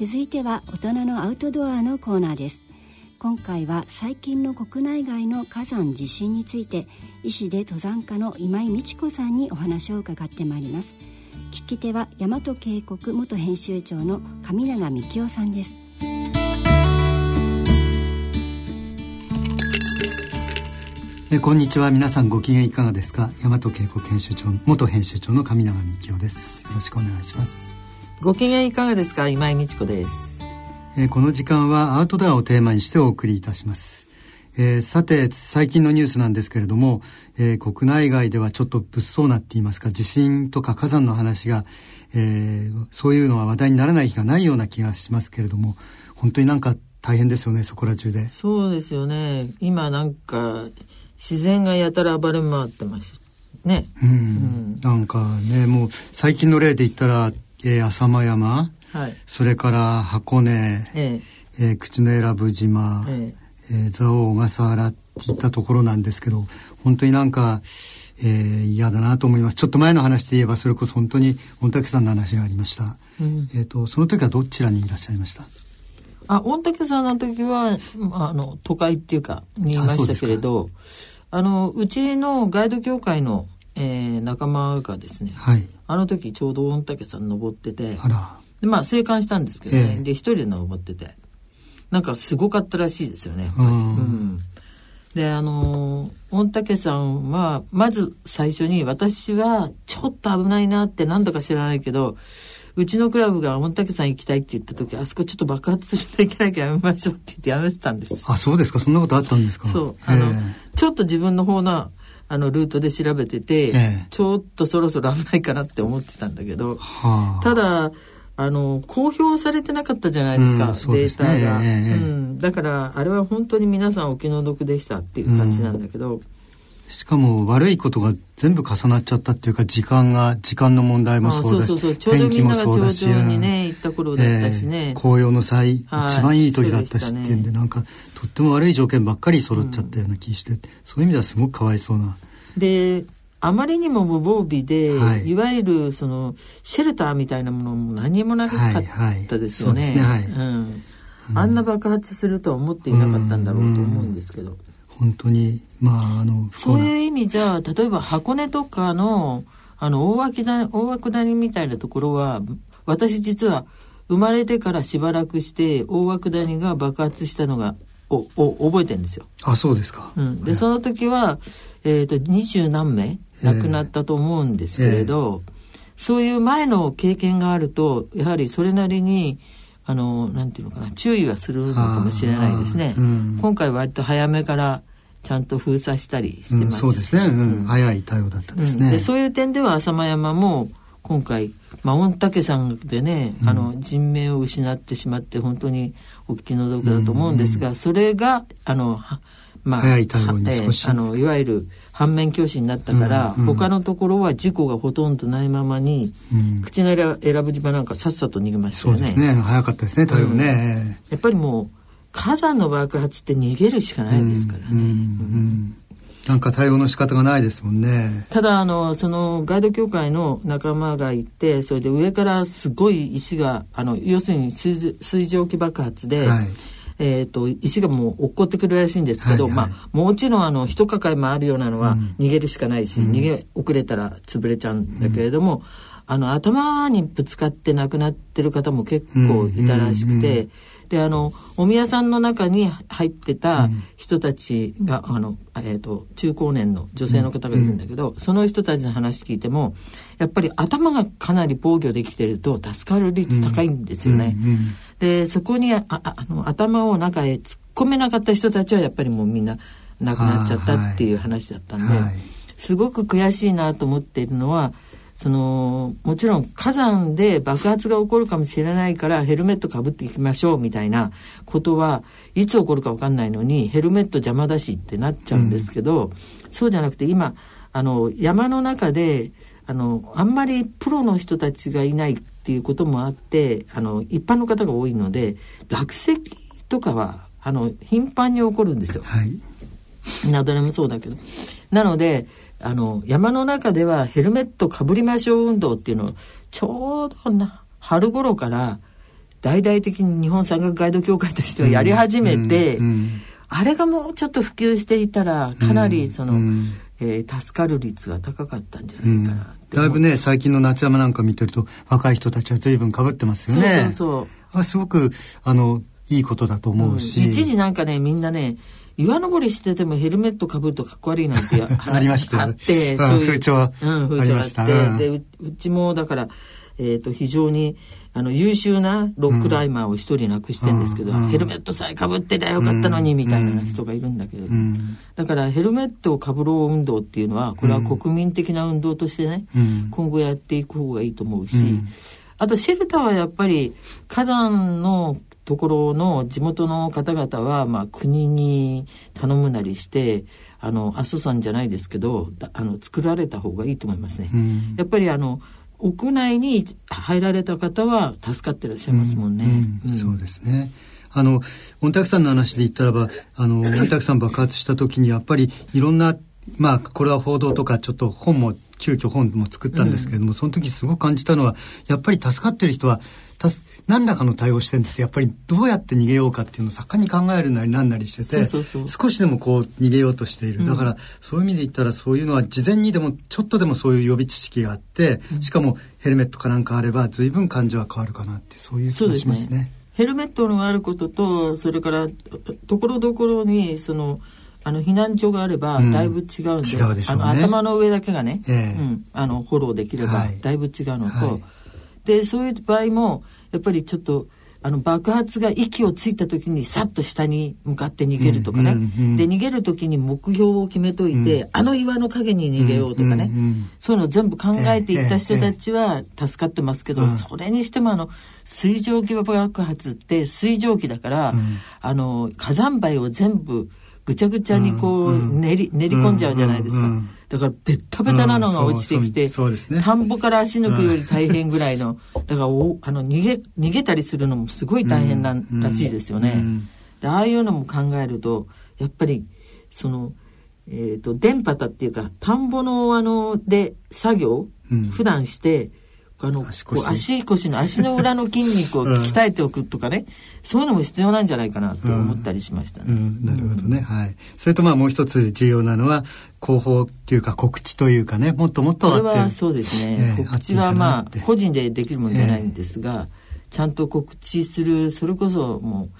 続いては大人のアウトドアのコーナーです。今回は最近の国内外の火山地震について医師で登山家の今井美智子さんにお話を伺ってまいります。聞き手は大和渓谷元編集長の上永幹夫さんです。えこんにちは。皆さんご機嫌いかがですか？大和渓谷編集長元編集長の上永幹夫です。よろしくお願いします。ご機嫌いかがですか今井美智子です。えー、この時間はアウトドアをテーマにしてお送りいたします。えー、さて最近のニュースなんですけれども、えー、国内外ではちょっと物騒なって言いますか？地震とか火山の話が、えー、そういうのは話題にならない日がないような気がしますけれども本当になんか大変ですよねそこら中で。そうですよね。今なんか自然がやたら暴れ回ってますね。うん、うん、なんかねもう最近の例で言ったら、えー、浅間山。はい、それから箱根、ええ。えー、口永良部島、ええ。えー、蔵王小笠原っていったところなんですけど本当になんか、えー、嫌だなと思います。ちょっと前の話で言えばそれこそ本当に御嶽山の話がありました、うん、えっ、ー、とその時はどちらにいらっしゃいました？あ御嶽山の時はあの都会っていうかにいましたけれどあのうちのガイド協会の、えー、仲間がですね、はい、あの時ちょうど御嶽山登っててあら。でまあ生還したんですけどね、えで一人で登ってて。なんかすごかったらしいですよね。うん、であの御嶽山はまず最初に私はちょっと危ないなって何だか知らないけどうちのクラブが御嶽山行きたいって言った時あそこちょっと爆発するといけないからやめましょうって言ってやめてたんです。あそうですか。そんなことあったんですか。そう。あのちょっと自分の方のあのルートで調べてて、ちょっとそろそろ危ないかなって思ってたんだけど、はあ、ただあの公表されてなかったじゃないですか、うんデータが、えー、うん、だからあれは本当に皆さんお気の毒でしたっていう感じなんだけど、うん、しかも悪いことが全部重なっちゃったっていうか時間が時間の問題もそうだし天気もそうだし、にね行った頃だったしね、えー、紅葉の際、はい、一番いい時だったしっていうんで、ね、なんかとっても悪い条件ばっかり揃っちゃったような気して、うん、そういう意味ではすごくかわいそうな。であまりにも無防備で、はい、いわゆるそのシェルターみたいなものも何もなかったですよね。あんな爆発するとは思っていなかったんだろうと思うんですけど。本当にまああのそういう意味じゃ例えば箱根とかのあの大涌谷大涌谷みたいなところは私実は生まれてからしばらくして大涌谷が爆発したのがおお覚えてるんですよ。あそうですか。うん、で、その時はえっ、ー、と二十何名亡くなったと思うんですけれど、えー、そういう前の経験があるとやはりそれなりにあのなんていうのかな注意はするのかもしれないですね、うん、今回割と早めからちゃんと封鎖したりしてます、うん、そうですね、うん、早い対応だったですね、でそういう点では浅間山も今回、まあ、御嶽山でね、あの人命を失ってしまって本当にお気の毒だと思うんですが、それがあのまあ、早い対応に少し、えー、あのいわゆる反面教師になったから、うんうん、他のところは事故がほとんどないままに、うん、口の選ぶ島なんかさっさと逃げましたよね。そうですね。早かったですね対応ね、うん、やっぱりもう火山の爆発って逃げるしかないですからね。うんうんなんか対応の仕方がないですもんね。ただあのそのガイド協会の仲間がいてそれで上からすごい石があの要するに水水蒸気爆発で、はいえーと、石がもう落っこってくるらしいんですけど、はいはい、まあ、もちろんあの一抱えもあるようなのは逃げるしかないし、うん、逃げ遅れたら潰れちゃうんだけれども、うん、あの頭にぶつかって亡くなってる方も結構いたらしくて。うんであのお宮さんの中に入ってた人たちが、うん、あの、えーと、中高年の女性の方がいるんだけど、うん、その人たちの話聞いてもやっぱり頭がかなり防御できてると助かる率高いんですよね。うん、でそこにああの頭を中へ突っ込めなかった人たちはやっぱりもうみんな亡くなっちゃったっていう話だったんで、はい、すごく悔しいなと思っているのはそのもちろん火山で爆発が起こるかもしれないからヘルメットかぶっていきましょうみたいなことはいつ起こるか分かんないのにヘルメット邪魔だしってなっちゃうんですけど、うん、そうじゃなくて今あの山の中であのあんまりプロの人たちがいないっていうこともあってあの一般の方が多いので落石とかはあの頻繁に起こるんですよ。はい、雪崩もそうだけど。なのであの、山の中ではヘルメットかぶりましょう運動っていうのを、ちょうどな、春頃から大々的に日本山岳ガイド協会としてはやり始めて、あれがもうちょっと普及していたらかなりその、えー、助かる率は高かったんじゃないかな、だいぶね最近の夏山なんか見てると若い人たちは随分かぶってますよね。そうそうそう。あすごくあのいいことだと思うし、うん、一時なんかねみんなね岩登りしててもヘルメットかぶるとかっこ悪いなんて ありました。あって、そういう風潮は、うん、風潮あって、うん、でうちもだからえっ、ー、と非常にあの優秀なロックライマーを一人亡くしてんですけど、うん、ヘルメットさえかぶってりゃよかったのにみたいな人がいるんだけど、うん、だからヘルメットをかぶろう運動っていうのはこれは国民的な運動としてね、うん、今後やっていく方がいいと思うし、あとシェルターはやっぱり火山のところの地元の方々は、まあ、国に頼むなりしてあの阿蘇山じゃないですけどあの作られた方がいいと思いますね。やっぱりあの屋内に入られた方は助かってらっしゃいますもんね。うんうん、そうですね。あの、御嶽山の話で言ったらば、あの、御嶽山爆発した時にやっぱりいろんな、まあ、これは報道とかちょっと本も、急遽本も作ったんですけれども、うん、その時すごく感じたのは、やっぱり助かってる人は、何らかの対応してるんですやっぱりどうやって逃げようかっていうのを盛んに考えるなりなんなりしてて少しでもこう逃げようとしている、だからそういう意味で言ったらそういうのは事前にでもちょっとでもそういう予備知識があって、しかもヘルメットかなんかあれば随分感情は変わるかなってそういう気がしますね。ヘルメットがあることとそれからところどころにそのあの避難所があればだいぶ違うんでうんでね、あの頭の上だけがね、えー、うん、あのフォローできればだいぶ違うのと、はい。はい、でそういう場合もやっぱりちょっとあの爆発が息をついた時にさっと下に向かって逃げるとかね、うんうんうん、で逃げる時に目標を決めといて、うん、あの岩の陰に逃げようとかね、うんうんうん、そういうのを全部考えていった人たちは助かってますけど、えーえー、それにしてもあの水蒸気爆発って水蒸気だから、うん、あの火山灰を全部ぐちゃぐちゃにこう練り,、練り込んじゃうじゃないですか。だからベッタベタなのが落ちてきて、そうですね、田んぼから足抜くより大変ぐらいの、だからおあの逃げ逃げたりするのもすごい大変な、らしいですよね。でああいうのも考えるとやっぱりそのえっ、ー、と電波たっていうか田んぼのあので作業、うん、普段してあの足腰。足腰の足の裏の筋肉を鍛えておくとかね、うん、そういうのも必要なんじゃないかなと思ったりしましたね。うん、なるほどね、はい。それとまあもう一つ重要なのは広報っていうか告知というかねもっともっとこれはそうですね、えー、告知はまあ個人でできるものじゃないんですが、えー、ちゃんと告知するそれこそもう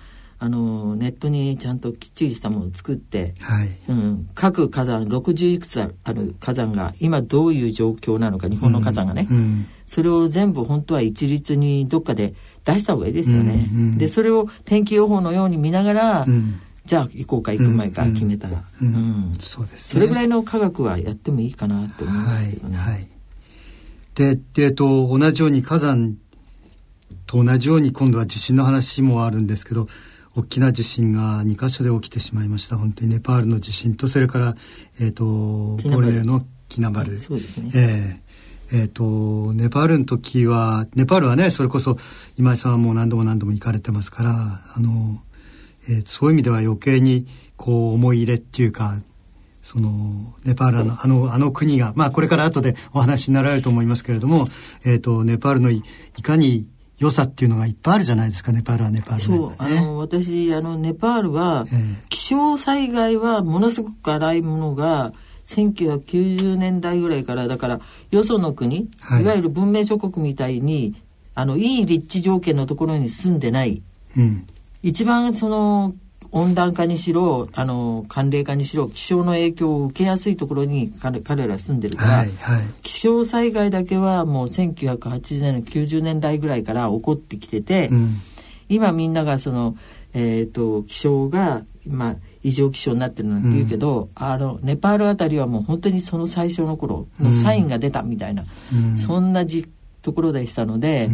あのネットにちゃんときっちりしたものを作って、はい。うん、各火山60いくつある火山が今どういう状況なのか日本の火山がね、うん。うん、それを全部本当は一律にどっかで出した方がいいですよね。うんうん、でそれを天気予報のように見ながら、うん、じゃあ行こうか行く前か決めたら、うんそうです、それぐらいの科学はやってもいいかなと思いますけどね。はい、はい、でえっと同じように火山と同じように今度は地震の話もあるんですけど大きな地震が2箇所で起きてしまいました。本当にネパールの地震とそれから、えーと、ボル。ネオのキナバル、そうですね。えーえーと、ネパールの時はネパールはねそれこそ今井さんはもう何度も何度も行かれてますからあの、えー、そういう意味では余計にこう思い入れっていうかそのネパールのあのあの国がまあこれから後でお話になられると思いますけれども、えーとネパールのいかに良さっていうのがいっぱいあるじゃないですかネパールはネパール、ね、そうあの私あのネパールは、えー、気象災害はものすごく荒いものが1990年代ぐらいからだからよその国、はい、いわゆる文明諸国みたいにあのいい立地条件のところに住んでない、うん、一番その温暖化にしろあの寒冷化にしろ気象の影響を受けやすいところに彼彼ら住んでるから、はいはい、気象災害だけはもう1980年90年代ぐらいから起こってきてて、うん、今みんながその、えーと、気象が、まあ、異常気象になってるなんて言うけど、うん、あのネパールあたりはもう本当にその最初の頃のサインが出たみたいな、うん、そんなじところでしたので、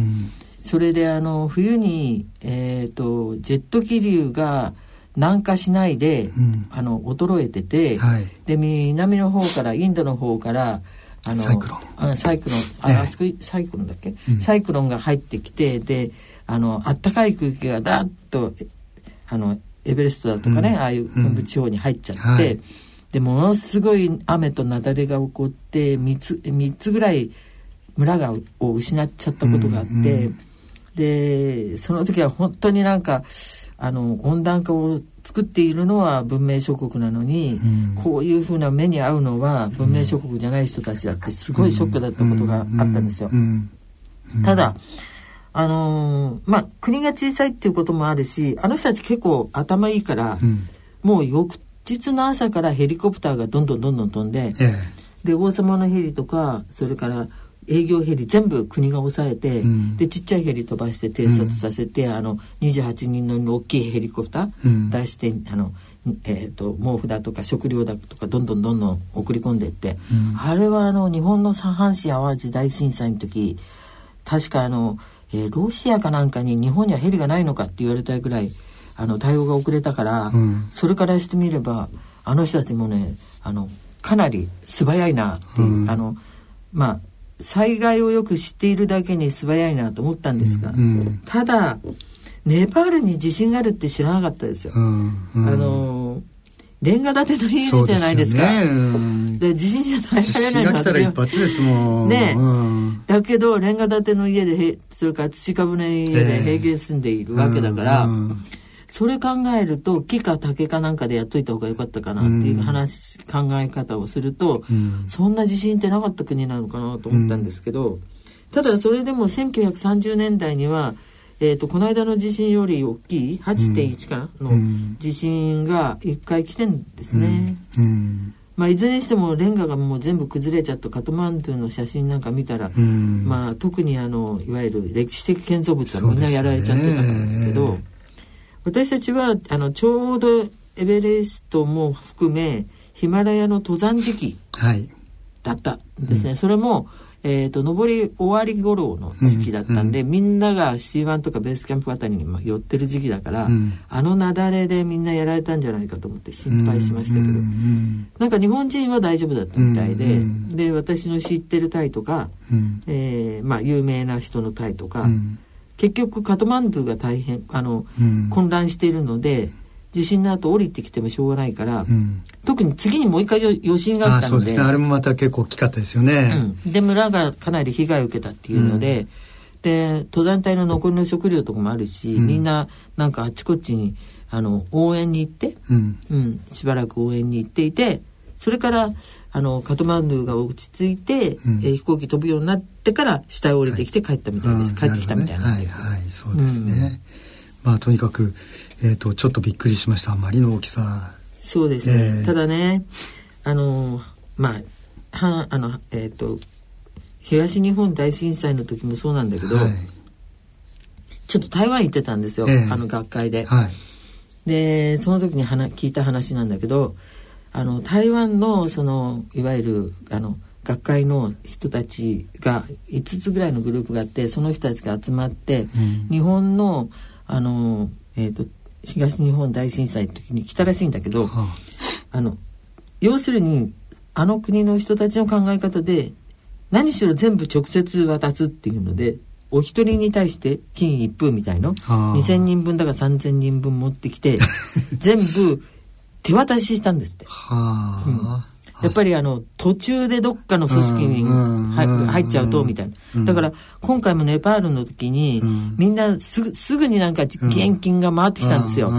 それであの冬に、えーとジェット気流が南下しないで、うん、あの衰えてて、はい、で南の方からインドの方からあのサイクロン。あサイクロンあ、えー、そこサイクロンだっけ、うん、サイクロンが入ってきてであの暖かい空気がダッとあのエベレストだとかね、うん、ああいう昆布地方に入っちゃって、はい、でものすごい雨と雪崩が起こって3つ ,3 つぐらい村がを失っちゃったことがあって。うん。うん。でその時は本当になんかあの温暖化を作っているのは文明諸国なのに、うん、こういうふうな目に遭うのは文明諸国じゃない人たちだってすごいショックだったことがあったんですよ。ただあのー、まあ国が小さいっていうこともあるしあの人たち結構頭いいから、うん、もう翌日の朝からヘリコプターがどんどんどんどん飛んで、ええ、で王様のヘリとかそれから営業ヘリ全部国が抑えて、うん、でちっちゃいヘリ飛ばして偵察させて、うん、あの28人乗りの大きいヘリコプター出して、あのえーと、毛布だとか食料だとかどんどんどんどん送り込んでいって、あれはあの日本の三阪神・淡路大震災の時確かあの、えー、ロシアかなんかに日本にはヘリがないのかって言われたぐらいあの対応が遅れたから、それからしてみればあの人たちもねあのかなり素早いなっていう、あのまあ災害をよく知っているだけに素早いなと思ったんですが、うん。うん、ただネパールに地震があるって知らなかったですよ。うん。うん、あのレンガ建ての家じゃないですか？で、ね。うん、地震じゃ耐えられないなって一発ですもん。ね、うん、だけどレンガ建ての家でそれから土株の家で平気で住んでいるわけだから、うん。うんそれ考えると木か竹かなんかでやっといた方がよかったかなっていう話、うん、考え方をすると、うん、そんな地震ってなかった国なのかなと思ったんですけど、うん、ただそれでも1930年代には、えーと、この間の地震より大きい8.1かの地震が1回来てんですね。まあ、いずれにしてもレンガがもう全部崩れちゃったカトマンドゥの写真なんか見たら、まあ、特にあのいわゆる歴史的建造物はみんなやられちゃってたんですけど。私たちはあのちょうどエベレストも含めヒマラヤの登山時期だったんですね、はいうん、それも、えーと、登り終わり頃の時期だったんで、うん、みんなが C1 とかベースキャンプあたりに寄ってる時期だから、うん、あの雪崩でみんなやられたんじゃないかと思って心配しましたけど、うん、なんか日本人は大丈夫だったみたいで、で私の知ってるタイとか、えー、まあ、有名な人のタイとか、結局カトマンドゥが大変あの、うん、混乱しているので地震の後降りてきてもしょうがないから、うん、特に次にもう一回余震があったので。そうですね。あれもまた結構大きかったですよね、うん、で村がかなり被害を受けたっていうので、で登山隊の残りの食料とかもあるし、みんななんかあっちこっちにあの応援に行って、うん。しばらく応援に行っていてそれからあのカトマンドゥが落ち着いて、うん、えー、飛行機飛ぶようになってから下へ降りてきて帰ったみたいです、はい、帰ってきたみたいな、ね、はいはい。そうですね、うん、まあとにかく、えーと、ちょっとびっくりしました。あまりの大きさ。そうですね、えー、ただねあのまあはあのえっ、ー、と東日本大震災の時もそうなんだけど、はい、ちょっと台湾行ってたんですよ、えー、あの学会で、はい、でその時に話聞いた話なんだけどあの台湾のそのいわゆるあの学会の人たちが5つぐらいのグループがあってその人たちが集まって、うん、日本のあの、えーと、東日本大震災の時に来たらしいんだけど、はあ、あの要するにあの国の人たちの考え方で何しろ全部直接渡すっていうのでお一人に対して金一封みたいの2,000人分だから3,000人分持ってきて 全部手渡ししたんですって。はあ、うんやっぱりあの途中でどっかの組織に入っちゃうとみたいな。だから今回もネパールの時にみんなすぐすぐになんか現金が回ってきたんですよ。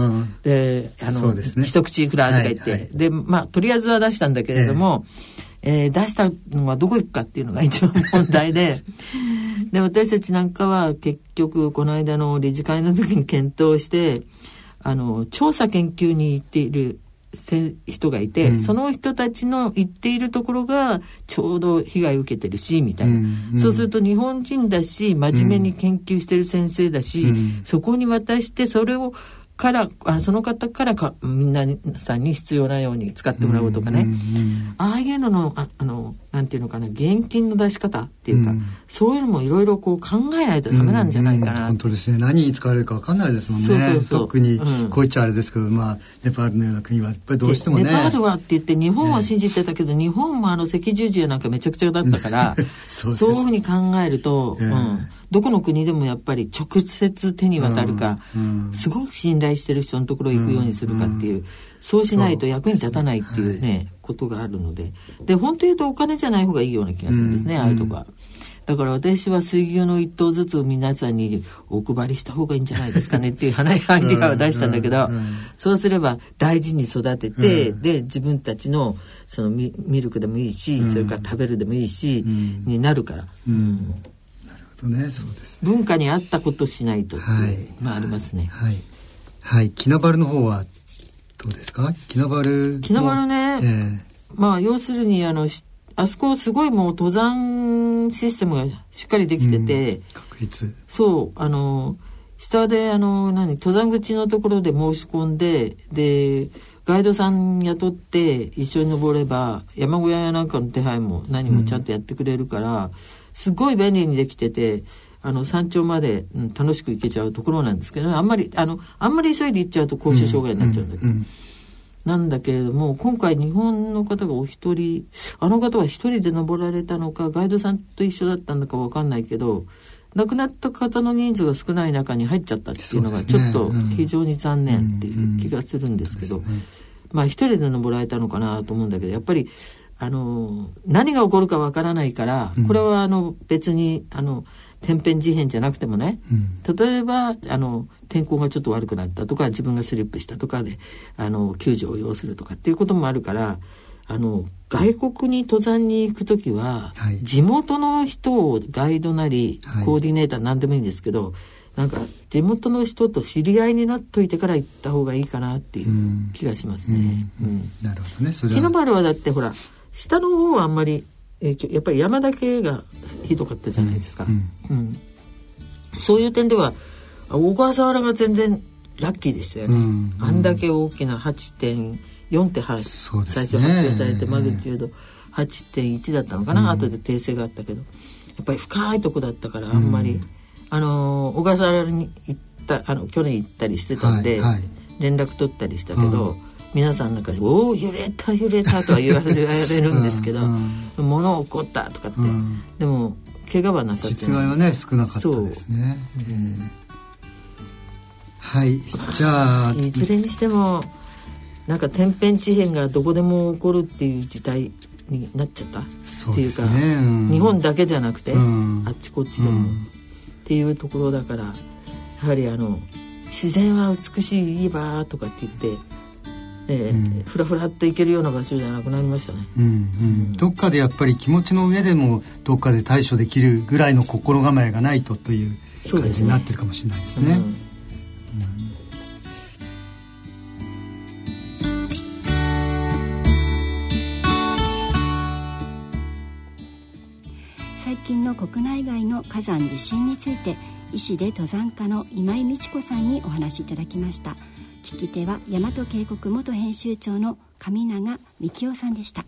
で、あの、一口くらいとか言って。で、まあとりあえずは出したんだけれども、えー、出したのはどこ行くかっていうのが一番問題で、で、私たちなんかは結局この間の理事会の時に検討して、あの、調査研究に行っている人がいて、うん、その人たちの言っているところがちょうど被害を受けてるしみたいな、うん。うん、そうすると日本人だし真面目に研究してる先生だし、うん、そこに渡してそれをからあその方からかみんなさんに必要なように使ってもらおうとかね、うんうんうん、ああいうののああのなんていうのかな現金の出し方っていうか、うん、そういうのもいろいろこう考えないとダメなんじゃないかな、うんうん、本当ですね。何に使われるか分かんないですもんね。そうそうそう。特に、こう言っちゃあれですけど、まあネパールのような国はやっぱりどうしてもね。ネパールはって言って日本は信じてたけど、日本もあの赤十字やなんかめちゃくちゃだったから そうそういうふうに考えると、うん、どこの国でもやっぱり直接手に渡るか、すごく信頼してる人のところ行くようにするかっていう、そうしないと役に立たないっていうね、ことがあるので。で本当言うとお金じゃない方がいいような気がするんですね、ああいうとこは。だから私は水牛の一頭ずつ皆さんにお配りした方がいいんじゃないですかねっていうアイデアを出したんだけど、そうすれば大事に育てて、で、自分たちのそのミミルクでもいいし、それから食べるでもいいし、になるから。うんね、そうです、ね、文化に合ったことしないとはい、まあありますね。はい。はい、キナバルの方はどうですか？キナバル。キナバルね、えー、まあ要するにあのあそこすごいもう登山システムがしっかりできてて、うん、確率。そうあの下であの何登山口のところで申し込んででガイドさん雇って一緒に登れば山小屋やなんかの手配も何もちゃんとやってくれるから、うん、すごい便利にできててあの山頂まで、うん、楽しく行けちゃうところなんですけど、ね、あんまりあのあんまり急いで行っちゃうと高収障害になっちゃうんだけど。うんうんなんだけれども今回日本の方がお一人あの方は一人で登られたのかガイドさんと一緒だったのか分かんないけど亡くなった方の人数が少ない中に入っちゃったっていうのがちょっと非常に残念っていう気がするんですけど、まあ一人で登られたのかなと思うんだけどやっぱりあの何が起こるかわからないからこれはあの別にあの天変地変じゃなくてもね、例えばあの天候がちょっと悪くなったとか自分がスリップしたとかであの救助を要するとかっていうこともあるからあの外国に登山に行く時は、はい、地元の人をガイドなり、コーディネーター何でもいいんですけどなんか地元の人と知り合いになっといてから行った方がいいかなっていう気がしますね。うん、うん、なるほどね。それは。日の丸はだってほら下の方はあんまり影響やっぱり山だけがひどかったじゃないですか。うん、うん、そういう点では小笠原が全然ラッキーでしたよね。うん、あんだけ大きな8.4って、はい、最初発表されてマグニチュード8.1だったのかな、うん、後で訂正があったけど。やっぱり深いとこだったからあんまり、うん、あの小笠原に行ったあの去年行ったりしてたんで、はいはい、連絡取ったりしたけど。皆さんなんか「おお揺れた揺れた」とは言われるんですけど「物起こった」とかって、でも怪我はなさって実害はね少なかったですね。えー。はい。じゃあいずれにしてもなんか天変地変がどこでも起こるっていう事態になっちゃった。っていうか、ねうん、日本だけじゃなくて、うん、あっちこっちでも、うん、っていうところだからやはりあの自然は美しいわとかって言ってえー、ふらふらっと行けるような場所じゃなくなりましたね、うんうん、どっかでやっぱり気持ちの上でもどっかで対処できるぐらいの心構えがないとという感じになってるかもしれないですね。最近の国内外の火山地震について医師で登山家の今井美智子さんにお話しいただきました聞き手は大和渓谷元編集長の上永幹夫さんでした。